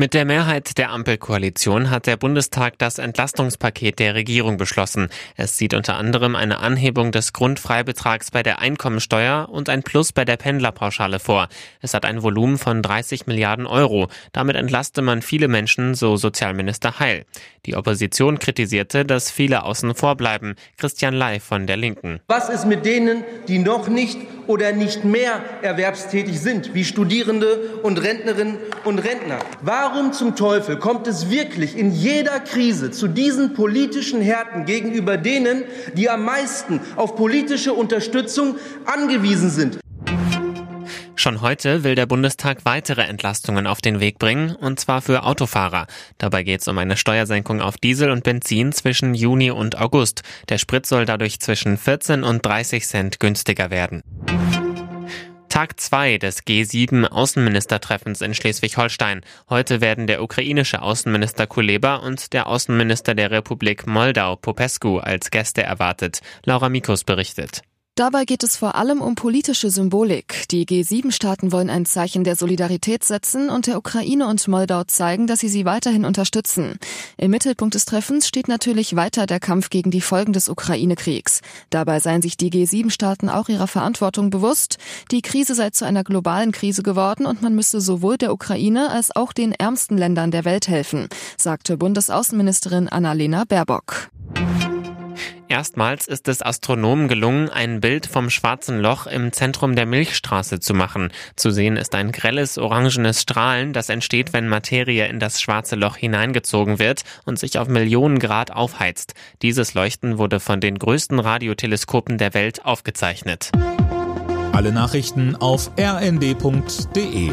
Mit der Mehrheit der Ampelkoalition hat der Bundestag das Entlastungspaket der Regierung beschlossen. Es sieht unter anderem eine Anhebung des Grundfreibetrags bei der Einkommensteuer und ein Plus bei der Pendlerpauschale vor. Es hat ein Volumen von 30 Milliarden Euro. Damit entlaste man viele Menschen, so Sozialminister Heil. Die Opposition kritisierte, dass viele außen vor bleiben. Christian Lai von der Linken. Was ist mit denen, die noch nicht oder nicht mehr erwerbstätig sind, wie Studierende und Rentnerinnen und Rentner? Warum zum Teufel kommt es wirklich in jeder Krise zu diesen politischen Härten gegenüber denen, die am meisten auf politische Unterstützung angewiesen sind? Schon heute will der Bundestag weitere Entlastungen auf den Weg bringen, und zwar für Autofahrer. Dabei geht es um eine Steuersenkung auf Diesel und Benzin zwischen Juni und August. Der Sprit soll dadurch zwischen 14 und 30 Cent günstiger werden. Tag 2 des G7 Außenministertreffens in Schleswig-Holstein. Heute werden der ukrainische Außenminister Kuleba und der Außenminister der Republik Moldau Popescu als Gäste erwartet. Laura Mikus berichtet. Dabei geht es vor allem um politische Symbolik. Die G7-Staaten wollen ein Zeichen der Solidarität setzen und der Ukraine und Moldau zeigen, dass sie sie weiterhin unterstützen. Im Mittelpunkt des Treffens steht natürlich weiter der Kampf gegen die Folgen des Ukraine-Kriegs. Dabei seien sich die G7-Staaten auch ihrer Verantwortung bewusst. Die Krise sei zu einer globalen Krise geworden und man müsse sowohl der Ukraine als auch den ärmsten Ländern der Welt helfen, sagte Bundesaußenministerin Annalena Baerbock. Erstmals ist es Astronomen gelungen, ein Bild vom schwarzen Loch im Zentrum der Milchstraße zu machen. Zu sehen ist ein grelles orangenes Strahlen, das entsteht, wenn Materie in das schwarze Loch hineingezogen wird und sich auf Millionen Grad aufheizt. Dieses Leuchten wurde von den größten Radioteleskopen der Welt aufgezeichnet. Alle Nachrichten auf rnd.de